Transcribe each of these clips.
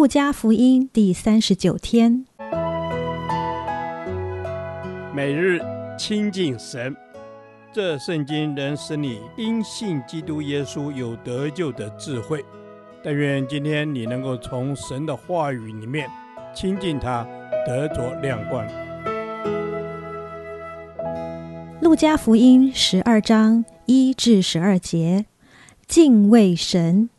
路加福音第三十九天，每日亲近神，这圣经能使你因信基督耶稣有得救的智慧。但愿今天你能够从神的话语里面亲近他，得着亮光。路加福音十二章一至十二节，敬畏神。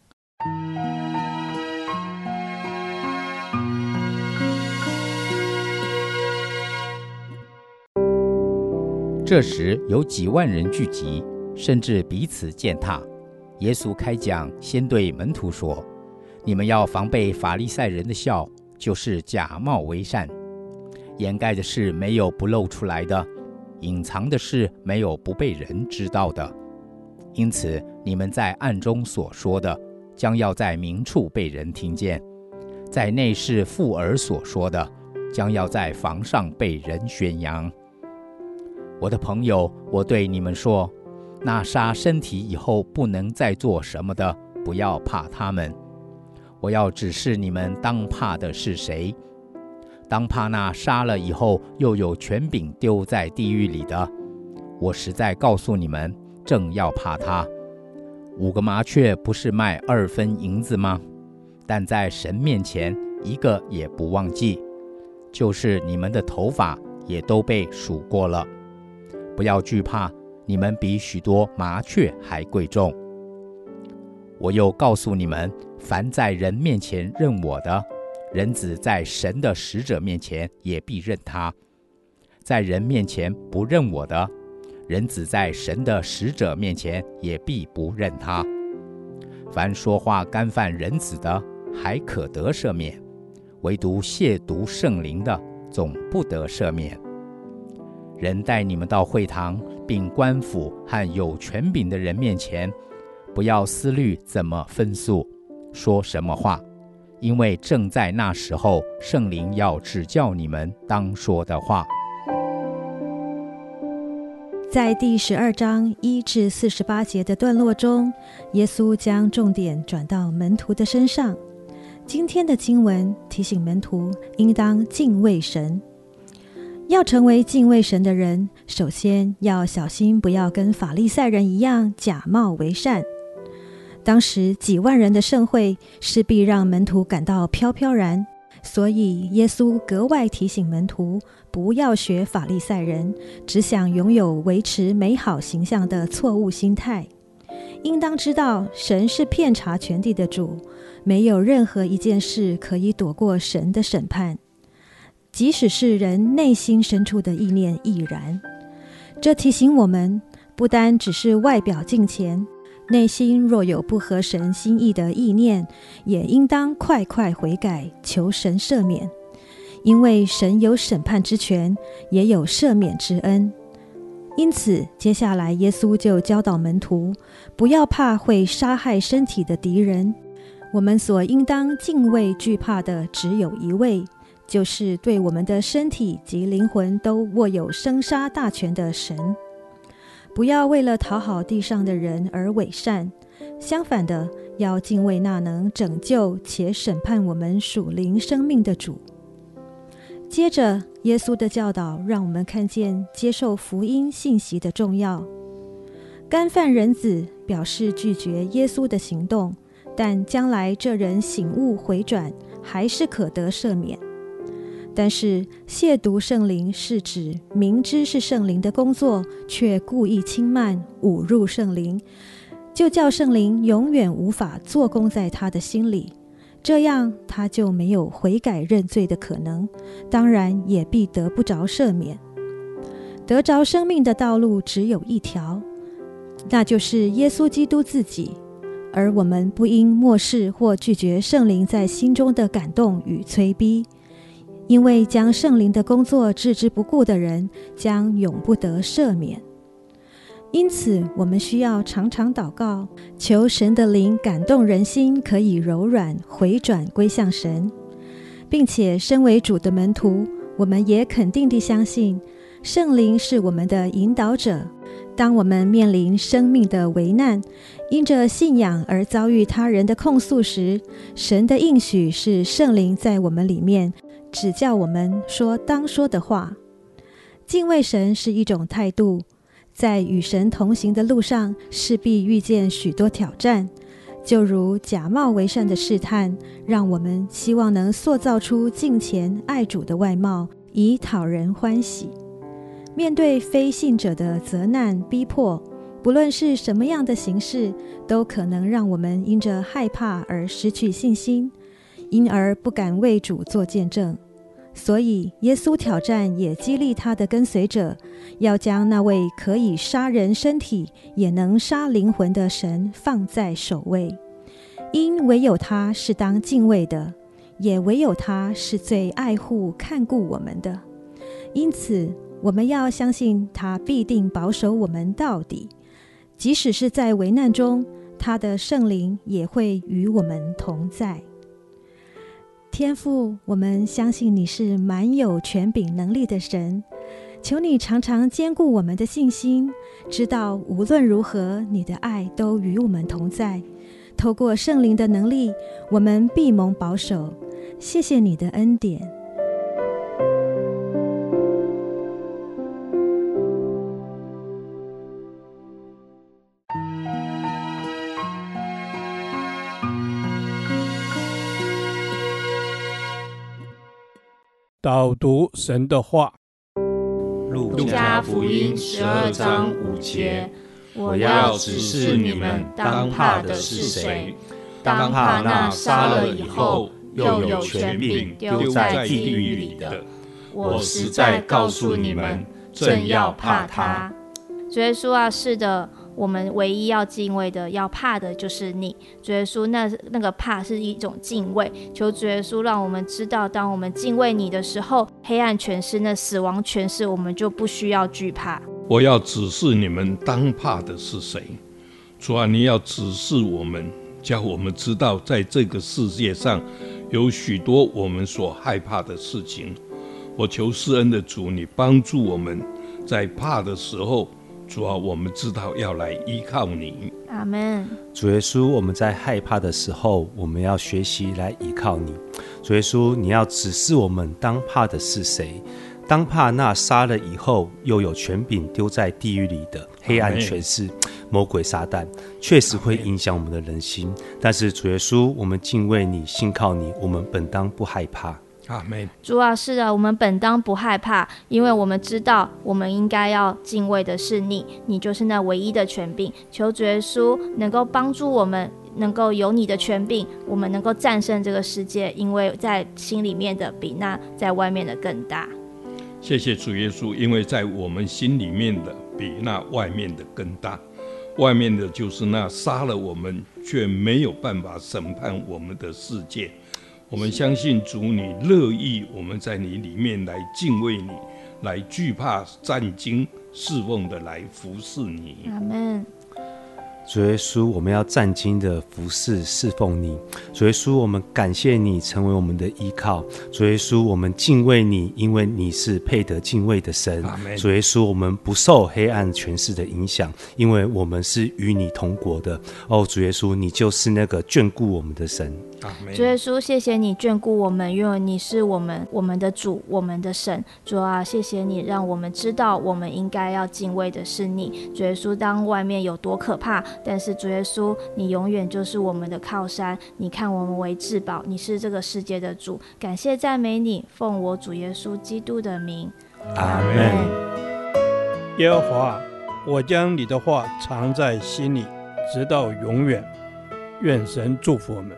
这时有几万人聚集，甚至彼此践踏。耶稣开讲，先对门徒说：“你们要防备法利赛人的笑，就是假冒为善。掩盖的事没有不露出来的，隐藏的事没有不被人知道的。因此，你们在暗中所说的，将要在明处被人听见；在内室附耳所说的，将要在房上被人宣扬。”我的朋友，我对你们说，那杀身体以后不能再做什么的，不要怕他们。我要指示你们当怕的是谁？当怕那杀了以后又有权柄丢在地狱里的。我实在告诉你们，正要怕他。五个麻雀不是卖二分银子吗？但在神面前一个也不忘记，就是你们的头发也都被数过了。不要惧怕，你们比许多麻雀还贵重。我又告诉你们，凡在人面前认我的，人子在神的使者面前也必认他；在人面前不认我的，人子在神的使者面前也必不认他。凡说话干犯人子的，还可得赦免；唯独亵渎圣灵的，总不得赦免。人带你们到会堂，并官府和有权柄的人面前，不要思虑怎么分诉，说什么话，因为正在那时候，圣灵要指教你们当说的话。在第十二章一至四十八节的段落中，耶稣将重点转到门徒的身上。今天的经文提醒门徒应当敬畏神。要成为敬畏神的人，首先要小心，不要跟法利赛人一样假冒为善。当时几万人的盛会势必让门徒感到飘飘然，所以耶稣格外提醒门徒不要学法利赛人，只想拥有维持美好形象的错误心态。应当知道，神是遍察全地的主，没有任何一件事可以躲过神的审判。即使是人内心深处的意念亦然。这提醒我们，不单只是外表敬虔，内心若有不合神心意的意念，也应当快快悔改，求神赦免。因为神有审判之权，也有赦免之恩。因此，接下来耶稣就教导门徒，不要怕会杀害身体的敌人。我们所应当敬畏惧怕的，只有一位。就是对我们的身体及灵魂都握有生杀大权的神，不要为了讨好地上的人而伪善，相反的，要敬畏那能拯救且审判我们属灵生命的主。接着，耶稣的教导让我们看见接受福音信息的重要。干犯人子表示拒绝耶稣的行动，但将来这人醒悟回转，还是可得赦免。但是亵渎圣灵是指明知是圣灵的工作，却故意轻慢、侮辱圣灵，就叫圣灵永远无法做工在他的心里，这样他就没有悔改认罪的可能，当然也必得不着赦免。得着生命的道路只有一条，那就是耶稣基督自己，而我们不应漠视或拒绝圣灵在心中的感动与催逼。因为将圣灵的工作置之不顾的人，将永不得赦免。因此，我们需要常常祷告，求神的灵感动人心，可以柔软回转归向神，并且身为主的门徒，我们也肯定地相信，圣灵是我们的引导者，当我们面临生命的危难，因着信仰而遭遇他人的控诉时，神的应许是圣灵在我们里面指教我们说当说的话。敬畏神是一种态度，在与神同行的路上，势必遇见许多挑战，就如假冒为善的试探，让我们希望能塑造出敬虔爱主的外貌，以讨人欢喜。面对非信者的责难逼迫，不论是什么样的形式，都可能让我们因着害怕而失去信心，因而不敢为主做见证。所以，耶稣挑战也激励他的跟随者，要将那位可以杀人身体也能杀灵魂的神放在首位，因唯有他是当敬畏的，也唯有他是最爱护看顾我们的。因此。我们要相信他必定保守我们到底，即使是在危难中，他的圣灵也会与我们同在。天父，我们相信你是满有权柄能力的神，求你常常坚固我们的信心，知道无论如何，你的爱都与我们同在。透过圣灵的能力，我们必蒙保守。谢谢你的恩典。导读神的话，《路加福音》十二章五节：我要指示你们当怕的是谁，当怕那杀了以后又有权柄丢在地狱里的。我实在告诉你们，正要怕他。主耶稣啊，是的。我们唯一要敬畏的、要怕的，就是你，主耶稣。那那个怕是一种敬畏。求主耶稣让我们知道，当我们敬畏你的时候，黑暗权势、那死亡权势，我们就不需要惧怕。我要指示你们当怕的是谁？主啊，你要指示我们，叫我们知道，在这个世界上有许多我们所害怕的事情。我求施恩的主，你帮助我们在怕的时候。主啊，我们知道要来依靠你。阿门。主耶稣，我们在害怕的时候，我们要学习来依靠你。主耶稣，你要指示我们当怕的是谁？当怕那杀了以后又有权柄丢在地狱里的黑暗权势魔鬼撒旦，确实会影响我们的人心。但是主耶稣，我们敬畏你，信靠你，我们本当不害怕。阿门。主啊，是的，我们本当不害怕，因为我们知道我们应该要敬畏的是你，你就是那唯一的权柄。求主耶稣能够帮助我们，能够有你的权柄，我们能够战胜这个世界，因为在心里面的比那在外面的更大。谢谢主耶稣，因为在我们心里面的比那外面的更大，外面的就是那杀了我们却没有办法审判我们的世界。我们相信主，你乐意我们在你里面来敬畏你，来惧怕战惊侍奉的来服侍你。阿门。主耶稣，我们要战兢的服侍侍奉你。主耶稣，我们感谢你成为我们的依靠。主耶稣，我们敬畏你，因为你是配得敬畏的神。主耶稣，我们不受黑暗权势的影响，因为我们是与你同国的。哦，主耶稣，你就是那个眷顾我们的神。主耶稣，谢谢你眷顾我们，因为你是我们我们的主，我们的神。主啊，谢谢你让我们知道，我们应该要敬畏的是你。主耶稣，当外面有多可怕，但是主耶稣，你永远就是我们的靠山。你看我们为至宝，你是这个世界的主。感谢赞美你，奉我主耶稣基督的名，阿门。耶和华，我将你的话藏在心里，直到永远。愿神祝福我们。